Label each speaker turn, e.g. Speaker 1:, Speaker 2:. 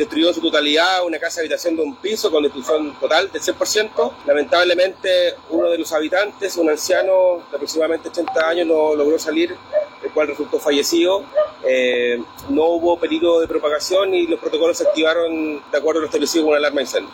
Speaker 1: destruyó en su totalidad una casa de habitación de un piso con destrucción total del 100%. Lamentablemente uno de los habitantes, un anciano de aproximadamente 80 años, no logró salir, el cual resultó fallecido. Eh, no hubo peligro de propagación y los protocolos se activaron de acuerdo a lo establecido con una alarma incendio.